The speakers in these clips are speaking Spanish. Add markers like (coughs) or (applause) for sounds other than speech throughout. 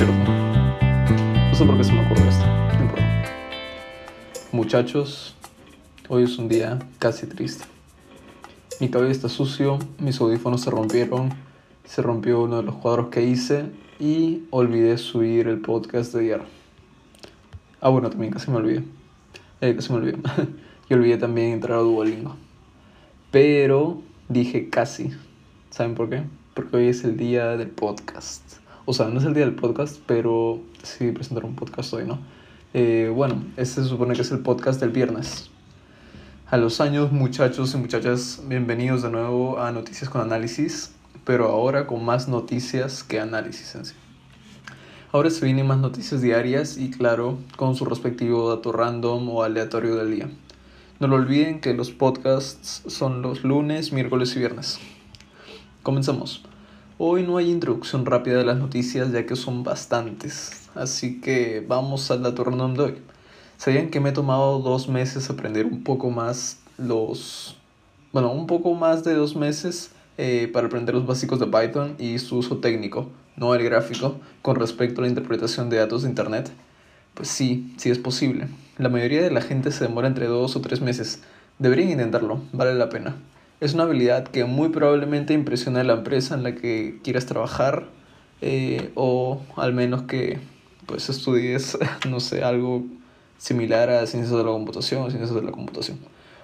No sé por qué se me ocurre esto. Muchachos, hoy es un día casi triste. Mi cabello está sucio, mis audífonos se rompieron, se rompió uno de los cuadros que hice y olvidé subir el podcast de ayer. Ah, bueno, también casi me olvidé. Eh, casi me olvidé. (laughs) y olvidé también entrar a Duolingo. Pero dije casi. ¿Saben por qué? Porque hoy es el día del podcast. O sea, no es el día del podcast, pero sí presentar un podcast hoy, ¿no? Eh, bueno, este se supone que es el podcast del viernes. A los años, muchachos y muchachas, bienvenidos de nuevo a Noticias con Análisis, pero ahora con más noticias que análisis en sí. Ahora se vienen más noticias diarias y claro, con su respectivo dato random o aleatorio del día. No lo olviden que los podcasts son los lunes, miércoles y viernes. Comenzamos. Hoy no hay introducción rápida de las noticias ya que son bastantes, así que vamos al dato random de hoy. ¿Sabían que me he tomado dos meses aprender un poco más los... Bueno, un poco más de dos meses eh, para aprender los básicos de Python y su uso técnico, no el gráfico, con respecto a la interpretación de datos de Internet? Pues sí, sí es posible. La mayoría de la gente se demora entre dos o tres meses. Deberían intentarlo, vale la pena. Es una habilidad que muy probablemente impresiona a la empresa en la que quieras trabajar eh, o al menos que pues estudies, (laughs) no sé, algo similar a ciencias de la computación o ciencias de la computación.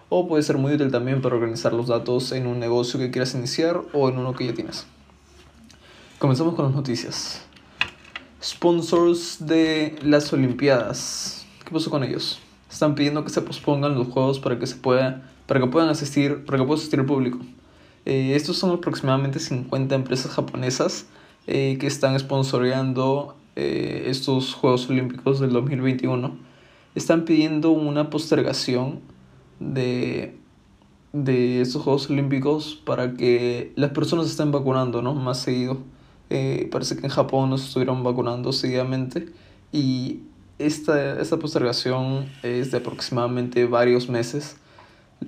O puede ser muy útil también para organizar los datos en un negocio que quieras iniciar o en uno que ya tienes. Comenzamos con las noticias. Sponsors de las Olimpiadas. ¿Qué pasó con ellos? Están pidiendo que se pospongan los juegos para que se pueda para que puedan asistir, para que pueda asistir el público. Eh, estos son aproximadamente 50 empresas japonesas eh, que están sponsoreando eh, estos Juegos Olímpicos del 2021. Están pidiendo una postergación de, de estos Juegos Olímpicos para que las personas estén vacunando ¿no? más seguido. parece que en Japón no se estuvieron vacunando seguidamente y esta, esta postergación es de aproximadamente varios meses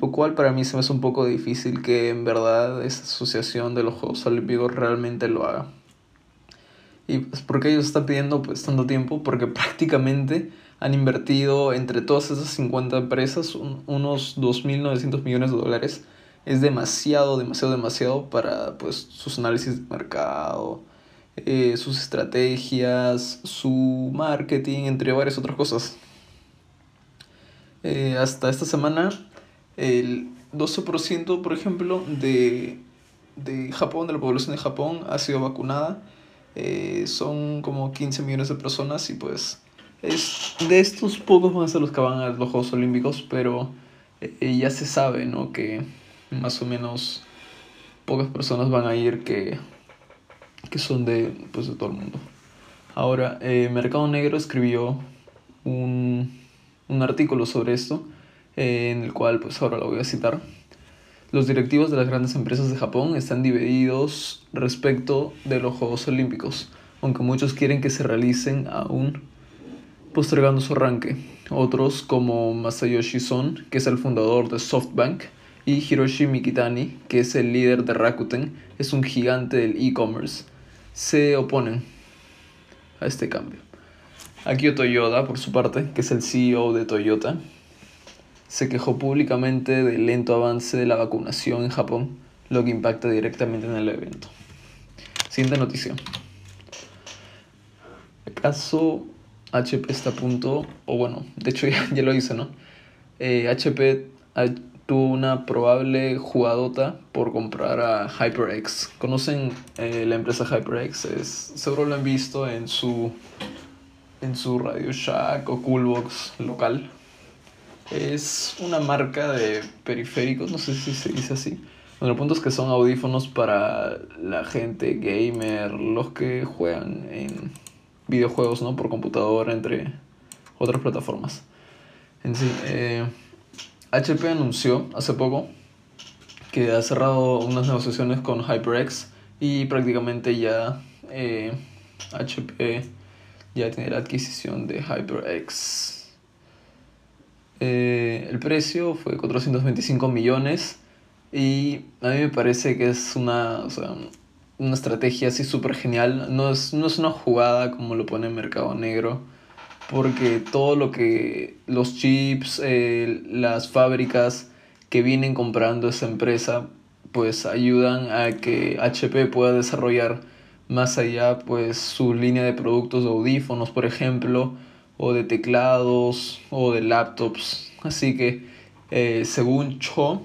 lo cual para mí se me hace un poco difícil que en verdad esa asociación de los Juegos Olímpicos realmente lo haga. ¿Y pues, por qué ellos están pidiendo pues tanto tiempo? Porque (laughs) prácticamente han invertido entre todas esas 50 empresas unos 2.900 millones de dólares. Es demasiado, demasiado, demasiado para pues sus análisis de mercado, eh, sus estrategias, su marketing, entre varias otras cosas. Eh, hasta esta semana el 12%, por ejemplo, de, de Japón, de la población de Japón, ha sido vacunada. Eh, son como 15 millones de personas y pues es de estos pocos van a ser los que van a los Juegos Olímpicos, pero eh, ya se sabe, ¿no? Que más o menos pocas personas van a ir que, que son de, pues, de todo el mundo. Ahora, eh, Mercado Negro escribió un, un artículo sobre esto en el cual pues ahora lo voy a citar. Los directivos de las grandes empresas de Japón están divididos respecto de los Juegos Olímpicos, aunque muchos quieren que se realicen aún postergando su arranque. Otros, como Masayoshi Son, que es el fundador de SoftBank, y Hiroshi Mikitani, que es el líder de Rakuten, es un gigante del e-commerce, se oponen a este cambio. Akio Toyoda, por su parte, que es el CEO de Toyota, se quejó públicamente del lento avance de la vacunación en Japón, lo que impacta directamente en el evento. Siguiente noticia. ¿Acaso HP está a punto, o bueno, de hecho (laughs) ya, lo hice, ¿no? HP eh, tuvo una probable jugadota por comprar a HyperX. ¿Conocen eh, la empresa HyperX? Es, seguro lo han visto en su, en su Radio Shack o Coolbox local. Es una marca de periféricos, no sé si se dice así. Bueno, el punto es que son audífonos para la gente gamer, los que juegan en videojuegos, ¿no? Por computadora, entre otras plataformas. En sí, HP eh, anunció hace poco que ha cerrado unas negociaciones con HyperX y prácticamente ya HP eh, ya tiene la adquisición de HyperX. Eh, el precio fue 425 millones y a mí me parece que es una, o sea, una estrategia así súper genial. No es, no es una jugada como lo pone Mercado Negro. Porque todo lo que los chips, eh, las fábricas que vienen comprando esa empresa, pues ayudan a que HP pueda desarrollar más allá pues su línea de productos de audífonos, por ejemplo, o de teclados o de laptops. Así que eh, según Cho,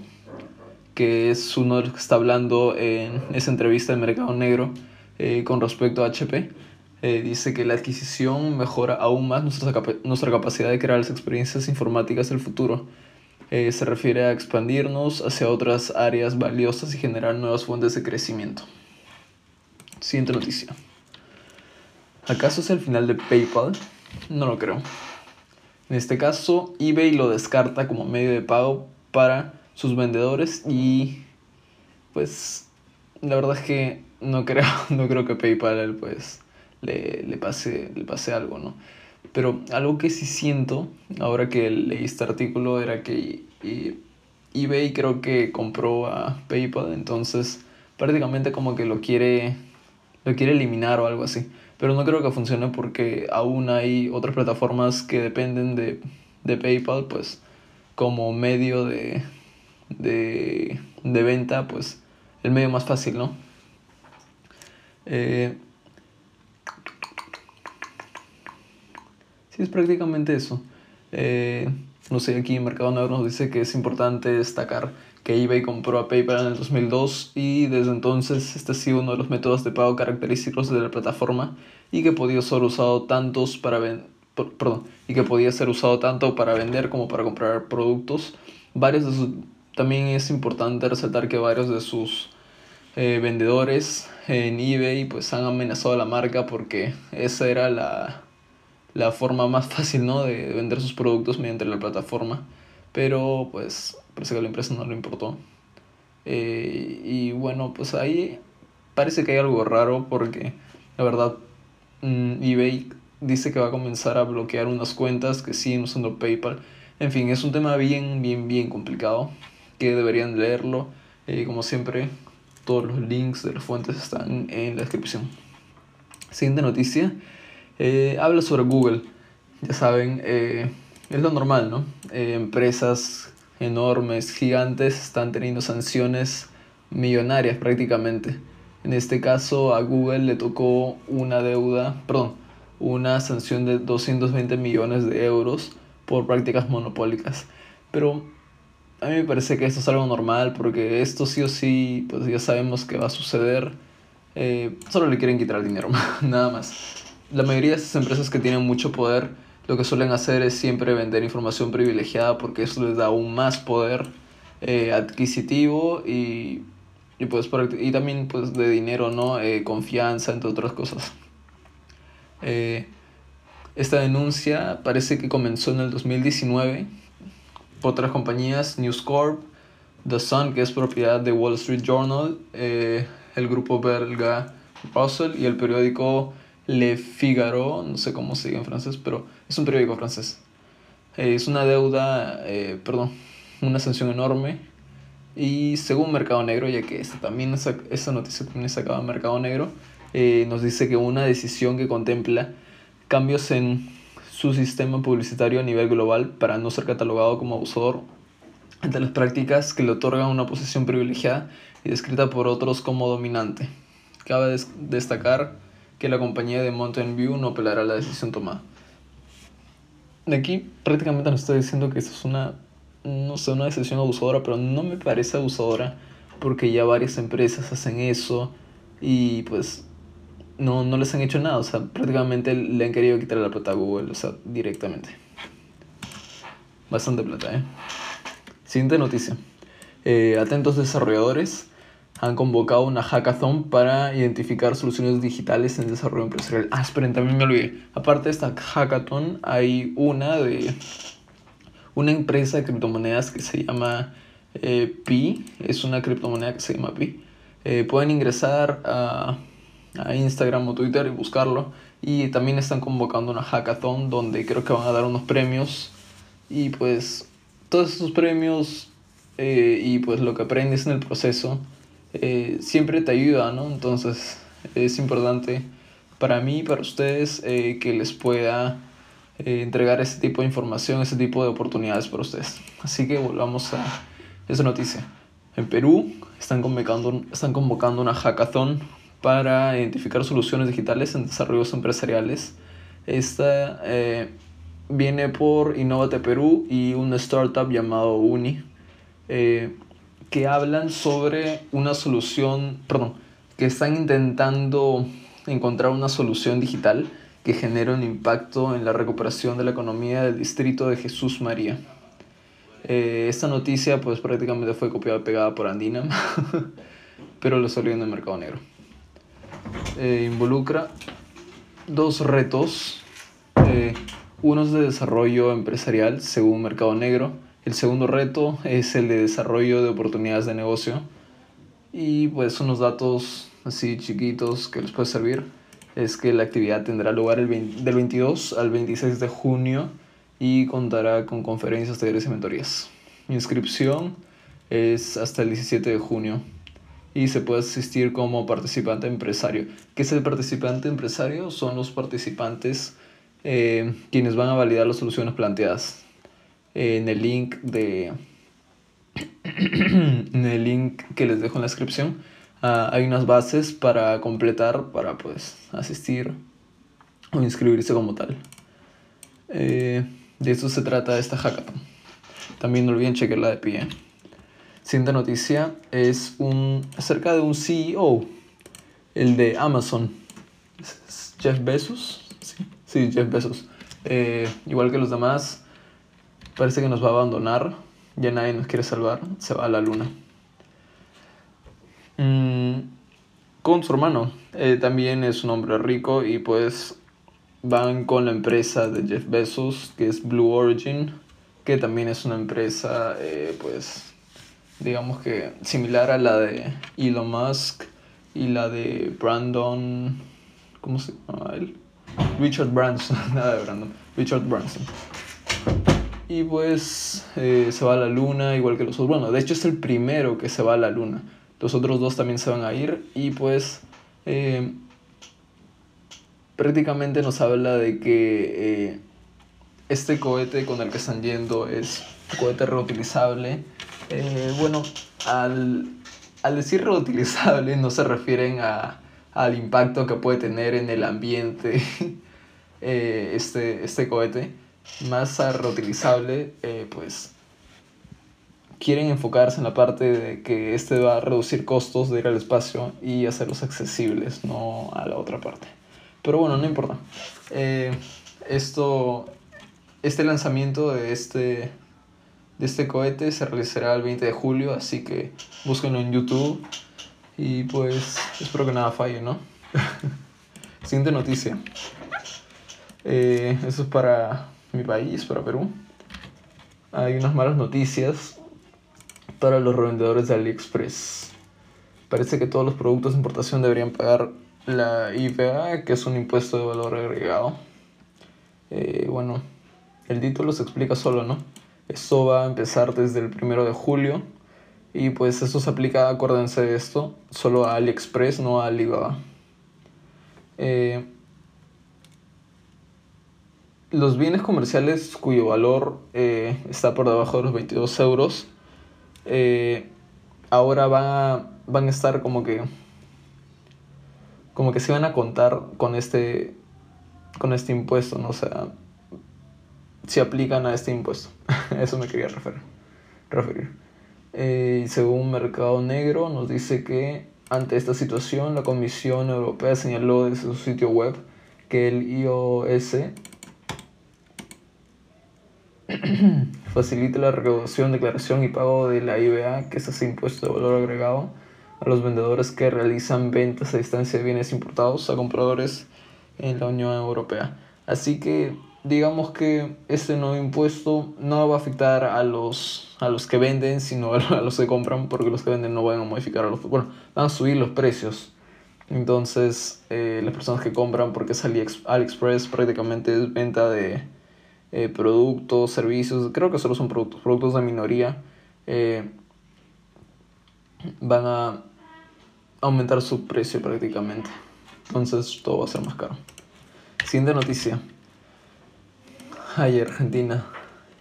que es uno de los que está hablando en esa entrevista del mercado negro eh, con respecto a HP, eh, dice que la adquisición mejora aún más nuestra, nuestra capacidad de crear las experiencias informáticas del futuro. se refiere a expandirnos hacia otras áreas valiosas y generar nuevas fuentes de crecimiento. Siguiente noticia. ¿Acaso es el final de PayPal? No lo creo. En este caso, eBay lo descarta como medio de pago para sus vendedores y pues la verdad es que no creo, (laughs) no creo que PayPal pues le, le, pase, le pase algo, ¿no? Pero algo que sí siento, ahora que leí este artículo, era que eBay creo que compró a PayPal, entonces prácticamente como que lo quiere, lo quiere eliminar o algo así pero no creo que funcione porque aún hay otras plataformas que dependen de, de PayPal, pues como medio de, de, de, venta, pues el medio más fácil, ¿no? Eh, sí, es prácticamente eso. Eh, no sé, aquí en Mercado Negro nos dice que es importante destacar que eBay compró a PayPal en el 2002 y desde entonces este ha sido uno de los métodos de pago característicos de la plataforma y que podía ser usado tantos para perdón, y que podía ser usado tanto para vender como para comprar productos. Varios de sus, también es importante resaltar que varios de sus eh, vendedores en eBay pues han amenazado a la marca porque esa era la, la forma más fácil ¿no? de vender sus productos mediante la plataforma pero pues parece que a la empresa no le importó. Eh, y bueno, pues ahí parece que hay algo raro porque la verdad mm, eBay dice que va a comenzar a bloquear unas cuentas que siguen usando PayPal. En fin, es un tema bien, bien, bien complicado que deberían leerlo. Eh, como siempre, todos los links de las fuentes están en la descripción. Siguiente noticia. Eh, habla sobre Google. Ya saben, es lo normal, ¿no? empresas enormes, gigantes, están teniendo sanciones millonarias prácticamente. En este caso a Google le tocó una deuda, perdón, una sanción de 220 millones de euros por prácticas monopólicas. Pero a mí me parece que esto es algo normal porque esto sí o sí, pues ya sabemos que va a suceder. Eh, solo le quieren quitar el dinero, (laughs) nada más. La mayoría de estas empresas que tienen mucho poder lo que suelen hacer es siempre vender información privilegiada porque eso les da aún más poder eh, adquisitivo y, y, pues, y también pues, de dinero, ¿no? Eh, confianza, entre otras cosas. Eh, esta denuncia parece que comenzó en el 2019 por otras compañías, News Corp, The Sun, que es propiedad de Wall Street Journal, el grupo belga Russell y el periódico le Figaro, no sé cómo se diga en francés, pero es un periódico francés. Eh, es una deuda, eh, perdón, una sanción enorme. Y según Mercado Negro, ya que esta, también esa, esa noticia también sacada en Mercado Negro, eh, nos dice que una decisión que contempla cambios en su sistema publicitario a nivel global para no ser catalogado como abusador entre las prácticas que le otorgan una posición privilegiada y descrita por otros como dominante. Cabe destacar que la compañía de Mountain View no apelará la decisión tomada. De aquí prácticamente nos está diciendo que esto es una, no sé, una decisión abusadora, pero no me parece abusadora porque ya varias empresas hacen eso y pues no, no les han hecho nada, o sea, prácticamente le han querido quitar la plata a Google, o sea, directamente. Bastante plata, ¿eh? Siguiente noticia. Eh, atentos desarrolladores, han convocado una hackathon para identificar soluciones digitales en desarrollo empresarial. Ah, esperen, también me olvidé. Aparte de esta hackathon, hay una de una empresa de criptomonedas que se llama eh, Pi. Es una criptomoneda que se llama Pi. Eh, pueden ingresar a, a Instagram o Twitter y buscarlo. Y también están convocando una hackathon donde creo que van a dar unos premios. Y pues todos esos premios eh, y pues lo que aprendes en el proceso eh, siempre te ayuda, ¿no? Entonces es importante para mí, para ustedes, eh, que les pueda eh, entregar ese tipo de información, ese tipo de oportunidades para ustedes. Así que volvamos a esa noticia. En Perú están convocando, están convocando una hackathon para identificar soluciones digitales en desarrollos empresariales. Esta viene por Innovate Perú y una startup llamado Uni, que hablan sobre una solución, perdón, que están intentando encontrar una solución digital que genere un impacto en la recuperación de la economía del distrito de Jesús María. Eh, esta noticia pues prácticamente fue copiada y pegada por Andina, (laughs) pero lo salió en el mercado negro. Eh, involucra dos retos. Eh, uno es de desarrollo empresarial según Mercado Negro. El segundo reto es el de desarrollo de oportunidades de negocio. Y pues unos datos así chiquitos que les puede servir es que la actividad tendrá lugar el del 22 al 26 de junio y contará con conferencias, talleres y mentorías. inscripción es hasta el 17 de junio y se puede asistir como participante empresario. ¿Qué es el participante empresario? Son los participantes eh, quienes van a validar las soluciones planteadas. En el link de (clears throat) en el link que les dejo en la descripción ah, hay unas bases para completar para pues asistir o inscribirse como tal. Eh, de eso se trata esta hackathon. También no olviden chequear la de pie. Siguiente noticia es un, acerca de un CEO, el de Amazon. Jeff Bezos. Sí, Jeff Bezos. Eh, igual que los demás, parece que nos va a abandonar. Ya nadie nos quiere salvar. Se va a la luna. Mm, con su hermano. Eh, también es un hombre rico y pues van con la empresa de Jeff Bezos, que es Blue Origin, que también es una empresa, eh, pues, digamos que similar a la de Elon Musk y la de Brandon, ¿cómo se llama él? Richard Branson, (laughs) nada de Brandon, Richard Branson. Y pues eh, se va a la luna, igual que los otros. Bueno, de hecho es el primero que se va a la luna. Los otros dos también se van a ir y pues eh, prácticamente nos habla de que eh, este cohete con el que están yendo es un cohete reutilizable. Bueno, al, decir reutilizable no se refieren al impacto que puede tener en el ambiente (laughs) este, este cohete. Más reutilizable, pues quieren enfocarse en la parte de que este va a reducir costos de ir al espacio y hacerlos accesibles, no a la otra parte. Pero bueno, no importa. Eh, esto, este lanzamiento de este, de este cohete se realizará el 20 de julio, así que búsquenlo en YouTube y pues espero que nada falle, ¿no? (laughs) Siguiente noticia. Eh, eso es para mi país, para Perú. Hay unas malas noticias para los revendedores de AliExpress. Parece que todos los productos de importación deberían pagar la IVA, que es un impuesto de valor agregado. Eh, bueno, el título se explica solo, ¿no? Esto va a empezar desde el primero de julio y pues eso se aplica, acuérdense de esto, solo a AliExpress, no a Alibaba. Eh, los bienes comerciales cuyo valor eh, está por debajo de los 22 euros, ahora van van a estar como que como que se van a contar con este, con este impuesto, ¿no? O sea, si aplican a este impuesto. (laughs) Eso me quería referir. referir. Eh, según Mercado Negro, nos dice que ante esta situación, la Comisión Europea señaló desde su sitio web que el iOS (clears throat) facilita la recaudación, declaración y pago de la IVA, que es ese impuesto de valor agregado, a los vendedores que realizan ventas a distancia de bienes importados a compradores en la Unión Europea. Así que digamos que este nuevo impuesto no va a afectar a los, a los que venden, sino (laughs) a los que compran, porque los que venden no van a modificar los... Bueno, van a subir los precios. Entonces, eh, las personas que compran, porque es AliExpress, prácticamente es venta de eh, productos, servicios, creo que solo son productos, productos de minoría, eh, van a aumentar su precio prácticamente. Entonces todo va a ser más caro. Siguiente noticia. Ay, Argentina.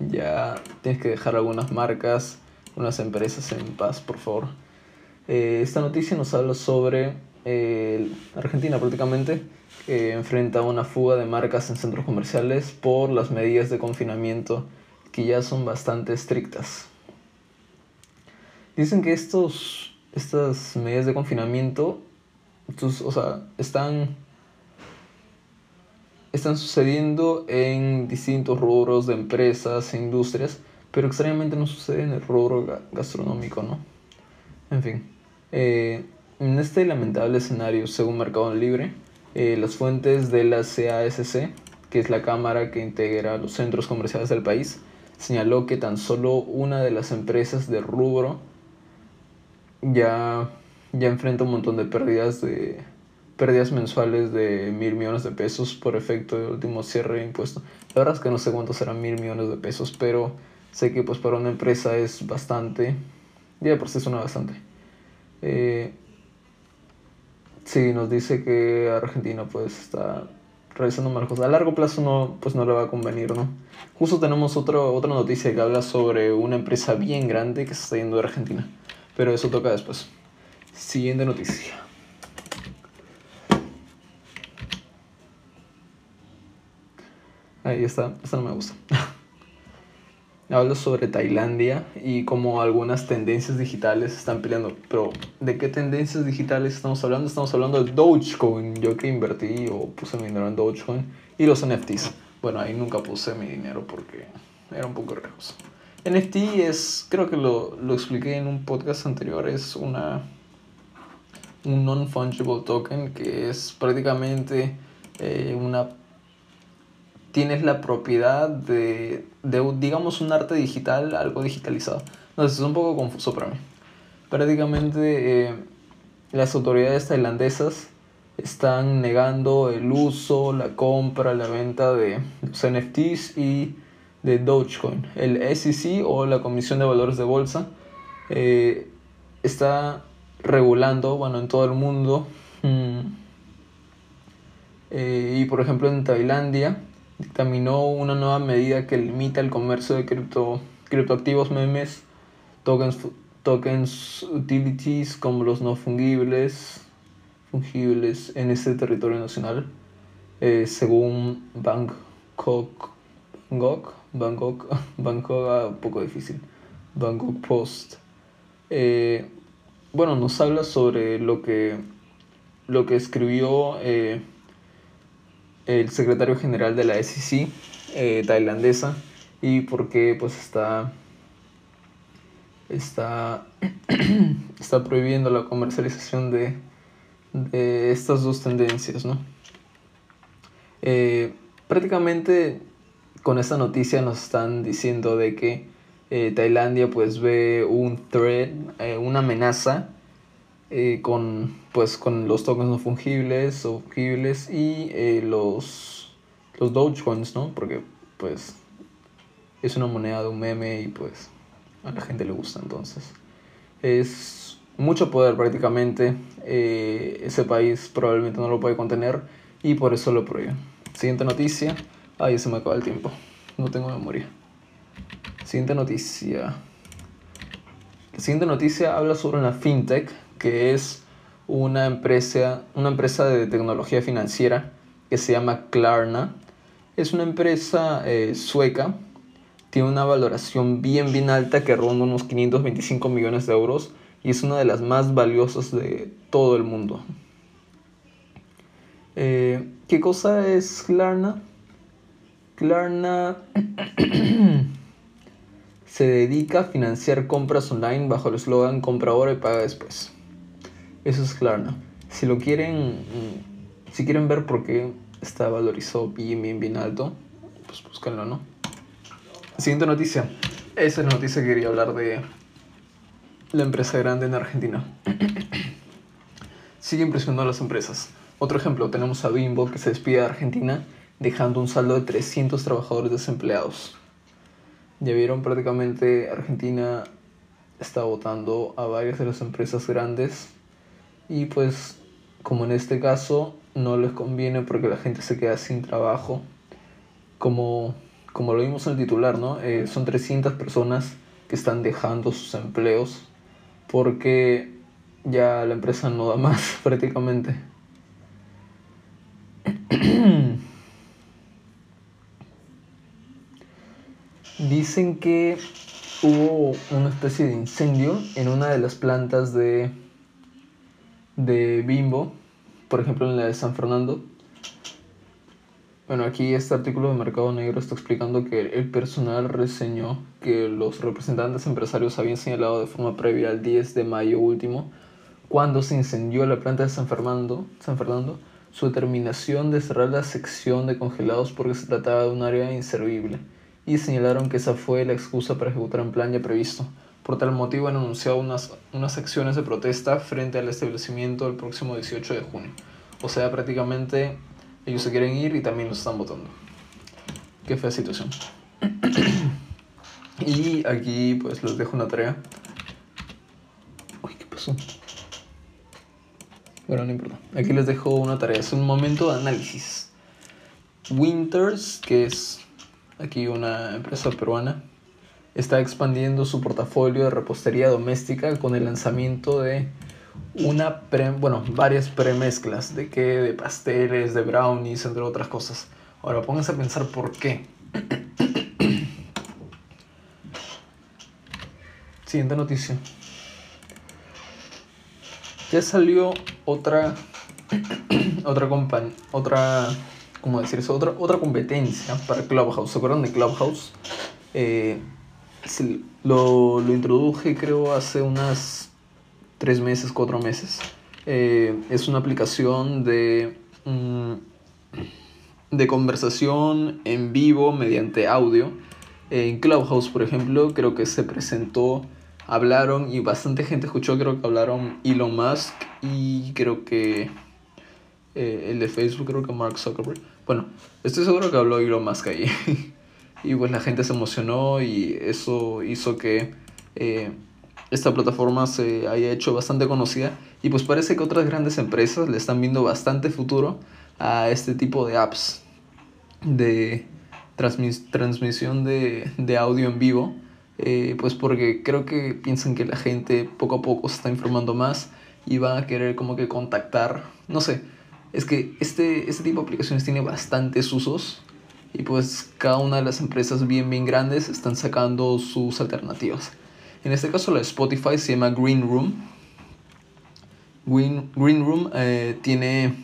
Ya tienes que dejar algunas marcas, unas empresas en paz, por favor. Eh, esta noticia nos habla sobre eh, Argentina prácticamente, que enfrenta una fuga de marcas en centros comerciales por las medidas de confinamiento que ya son bastante estrictas. Dicen que estos, estas medidas de confinamiento o sea, están, están sucediendo en distintos rubros de empresas e industrias, pero extrañamente no sucede en el rubro gastronómico, ¿no? En fin, eh, en este lamentable escenario, según Mercado Libre, eh, las fuentes de la CASC, que es la cámara que integra los centros comerciales del país, señaló que tan solo una de las empresas de rubro ya, ya enfrenta un montón de pérdidas de pérdidas mensuales de mil millones de pesos por efecto del último cierre de impuesto. La verdad es que no sé cuántos serán mil millones de pesos, pero sé que pues para una empresa es bastante, ya por sí suena bastante. Eh, sí, nos dice que Argentina pues está realizando mal cosas. A largo plazo no, pues no le va a convenir, ¿no? Justo tenemos otro, otra noticia que habla sobre una empresa bien grande que se está yendo de Argentina. Pero eso toca después. Siguiente noticia. Ahí está, esta no me gusta. (laughs) Hablo sobre Tailandia y cómo algunas tendencias digitales están peleando. Pero, ¿de qué tendencias digitales estamos hablando? Estamos hablando de Dogecoin. Yo que invertí o puse mi dinero en Dogecoin. Y los NFTs. Bueno, ahí nunca puse mi dinero porque era un poco riesgoso. NFT es, creo que lo, lo expliqué en un podcast anterior, es una un non-fungible token que es prácticamente eh, una tienes la propiedad de, de, digamos, un arte digital, algo digitalizado. Entonces es un poco confuso para mí. Prácticamente eh, las autoridades tailandesas están negando el uso, la compra, la venta de NFTs y de Dogecoin. El SEC o la Comisión de Valores de Bolsa eh, está regulando, bueno, en todo el mundo. Mm, eh, y por ejemplo en Tailandia dictaminó una nueva medida que limita el comercio de cripto, criptoactivos memes, tokens, tokens utilities como los no fungibles, fungibles en este territorio nacional, eh, según Bangkok, Bangkok, Bangkok, (laughs) Bangkok, ah, poco difícil, Bangkok Post. Eh, bueno, nos habla sobre lo que, lo que escribió eh, el secretario general de la SEC eh, tailandesa y por qué pues está está (clears throat) está prohibiendo la comercialización de, de estas dos tendencias ¿no? Eh, prácticamente con esta noticia nos están diciendo de que eh, Tailandia pues ve un threat una amenaza eh, con, pues, con los tokens no fungibles o fungibles y eh, los, los Dogecoins, ¿no? Porque pues es una moneda de un meme y pues a la gente le gusta entonces. Es mucho poder prácticamente. Eh, ese país probablemente no lo puede contener y por eso lo prohíbe. Siguiente noticia. Ay, se me acaba el tiempo. No tengo memoria. Siguiente noticia. La siguiente noticia habla sobre una fintech que es una empresa, una empresa de tecnología financiera que se llama Klarna. Es una empresa eh, sueca, tiene una valoración bien bien alta que ronda unos 525 millones de euros y es una de las más valiosas de todo el mundo. Eh, ¿Qué cosa es Klarna? Klarna (clears throat) se dedica a financiar compras online bajo el eslogan compra ahora y paga después. Eso es Klarna. Si lo quieren, mm, si quieren ver por qué está valorizado bien, bien, bien alto, pues búsquenlo, ¿no? Siguiente noticia. Esa es la noticia que quería hablar de la empresa grande en Argentina. (clears throat) Sigue impresionando a las empresas. Otro ejemplo, tenemos a Bimbo que se despide de Argentina dejando un saldo de 300 trabajadores desempleados. Ya vieron prácticamente Argentina está votando a varias de las empresas grandes y pues como en este caso no les conviene porque la gente se queda sin trabajo, como, como lo vimos en el titular, ¿no? Eh, son 300 personas que están dejando sus empleos porque ya la empresa no da más (laughs) prácticamente. Dicen que hubo una especie de incendio en una de las plantas de, de Bimbo, por ejemplo en la de San Fernando. Bueno, aquí este artículo de Mercado Negro está explicando que el personal reseñó que los representantes empresarios habían señalado de forma previa al 10 de mayo último, cuando se incendió la planta de San Fernando, San Fernando su determinación de cerrar la sección de congelados porque se trataba de un área inservible y señalaron que esa fue la excusa para ejecutar un plan ya previsto. Por tal motivo han anunciado unas, unas acciones de protesta frente al establecimiento el próximo 18 de junio. O sea, prácticamente ellos se quieren ir y también los están votando. Qué fea situación. (coughs) y aquí pues les dejo una tarea. Uy, ¿qué pasó? Bueno, no importa. Aquí les dejo una tarea. Es un momento de análisis. Winters, que es aquí una empresa peruana, está expandiendo su portafolio de repostería doméstica con el lanzamiento de una bueno, varias premezclas de que de pasteles, de brownies, entre otras cosas. Ahora pónganse a pensar por qué. (coughs) Siguiente noticia. Ya salió otra (coughs) otra compañía, otra ¿cómo decir eso? Otra, otra competencia para Clubhouse. ¿Se acuerdan de Clubhouse? Eh, lo, lo, introduje creo hace unas tres meses, cuatro meses. Eh, es una aplicación de, mm, de conversación en vivo mediante audio. En Clubhouse, por ejemplo, creo que se presentó, hablaron y bastante gente escuchó, creo que hablaron Elon Musk y creo que eh, el de Facebook, creo que Mark Zuckerberg. Bueno, estoy seguro que habló Elon Musk ahí. (laughs) y pues la gente se emocionó y eso hizo que eh, esta plataforma se haya hecho bastante conocida. Y pues parece que otras grandes empresas le están viendo bastante futuro a este tipo de apps de transmisión de, de, audio en vivo. Eh, pues porque creo que piensan que la gente poco a poco se está informando más y van a querer como que contactar, no sé, es que este, este tipo de aplicaciones tiene bastantes usos y pues cada una de las empresas bien bien grandes están sacando sus alternativas. En este caso la Spotify se llama Green Room. Green, Green Room eh, tiene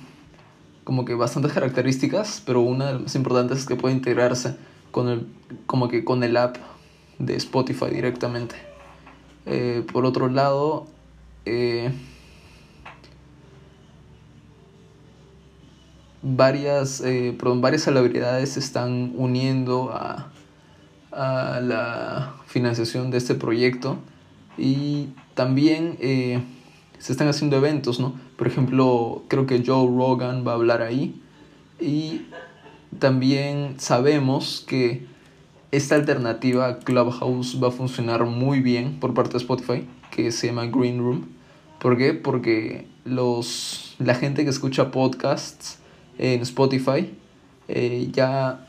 como que bastantes características, pero una de las más importantes es que puede integrarse con el, como que con el app de Spotify directamente. Eh, por otro lado, eh, varias, eh, varias celebridades se están uniendo a, a, la financiación de este proyecto y también eh, se están haciendo eventos, ¿no? Por ejemplo, creo que Joe Rogan va a hablar ahí y también sabemos que esta alternativa a Clubhouse va a funcionar muy bien por parte de Spotify, que se llama Green Room. ¿Por qué? Porque los, la gente que escucha podcasts en Spotify, eh, ya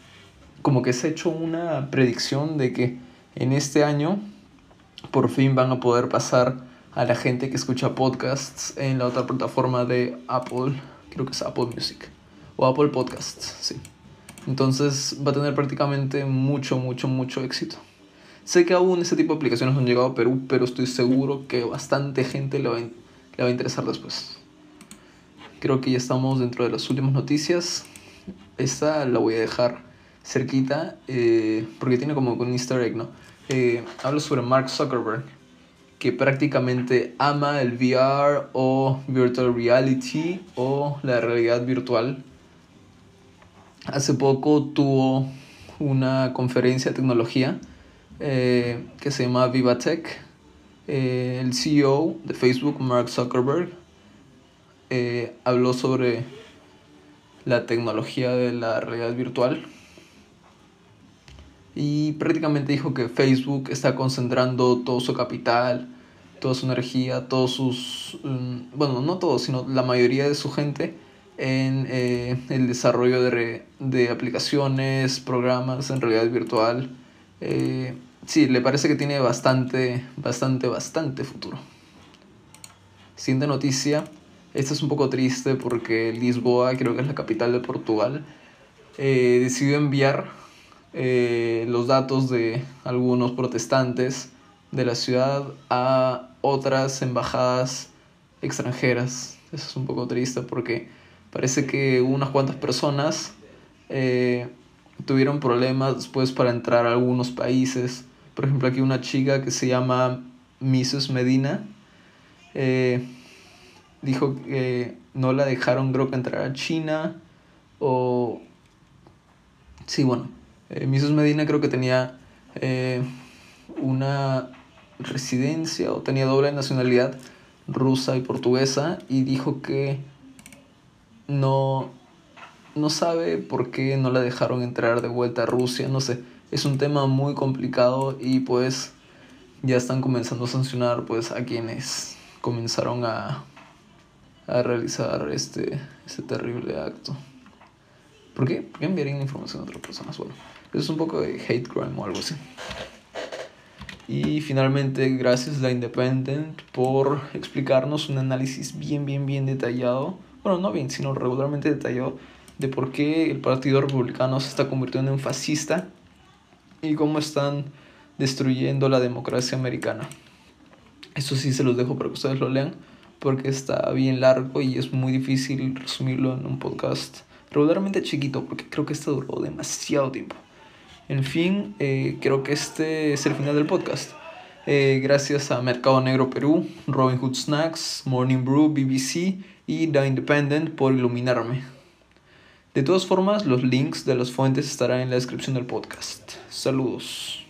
como que se ha hecho una predicción de que en este año por fin van a poder pasar a la gente que escucha podcasts en la otra plataforma de Apple, creo que es Apple Music, o Apple Podcasts, sí. Entonces va a tener prácticamente mucho, mucho, mucho éxito. Sé que aún ese tipo de aplicaciones no han llegado a Perú, pero estoy seguro que bastante gente le va a interesar después. Creo que ya estamos dentro de las últimas noticias. Esta la voy a dejar cerquita eh, porque tiene como un easter egg, ¿no? Eh, hablo sobre Mark Zuckerberg, que prácticamente ama el VR o virtual reality o la realidad virtual. Hace poco tuvo una conferencia de tecnología eh, que se llama VivaTech. el CEO de Facebook, Mark Zuckerberg, eh, habló sobre la tecnología de la realidad virtual y prácticamente dijo que Facebook está concentrando todo su capital toda su energía, todos sus, mm, bueno, no todos, sino la mayoría de su gente en eh, el desarrollo de, de, aplicaciones, programas en realidad virtual. Eh, sí, le parece que tiene bastante, bastante, bastante futuro. Siguiente noticia. Esta es un poco triste porque Lisboa, creo que es la capital de Portugal, eh, decidió enviar los datos de algunos protestantes de la ciudad a otras embajadas extranjeras. Eso es un poco triste porque parece que unas cuantas personas eh, tuvieron problemas después para entrar a algunos países. Por ejemplo, aquí una chica que se llama Mrs. Medina eh, dijo que no la dejaron creo que entrar a China o... Sí, bueno, eh. Medina creo que tenía una residencia o tenía doble nacionalidad rusa y portuguesa y dijo que no, no sabe por qué no la dejaron entrar de vuelta a Rusia, no sé, es un tema muy complicado y pues ya están comenzando a sancionar pues a quienes comenzaron a, a realizar este, este terrible acto. ¿Por qué? ¿Por qué enviarían información a otras personas? Bueno, eso es un poco de hate crime o algo así. Y finalmente, gracias a la Independent por explicarnos un análisis bien, bien, bien detallado, bueno, no bien, sino regularmente detallado, de por qué el Partido Republicano se está convirtiendo en fascista y cómo están destruyendo la democracia americana. Eso sí se los dejo para que ustedes lo lean, porque está bien largo y es muy difícil resumirlo en un podcast regularmente chiquito, porque creo que esto duró demasiado tiempo. En fin, eh, creo que este es el final del podcast. Eh, gracias a Mercado Negro Perú, Robin Hood Snacks, Morning Brew, BBC y The Independent por iluminarme. De todas formas, los links de las fuentes estarán en la descripción del podcast. Saludos.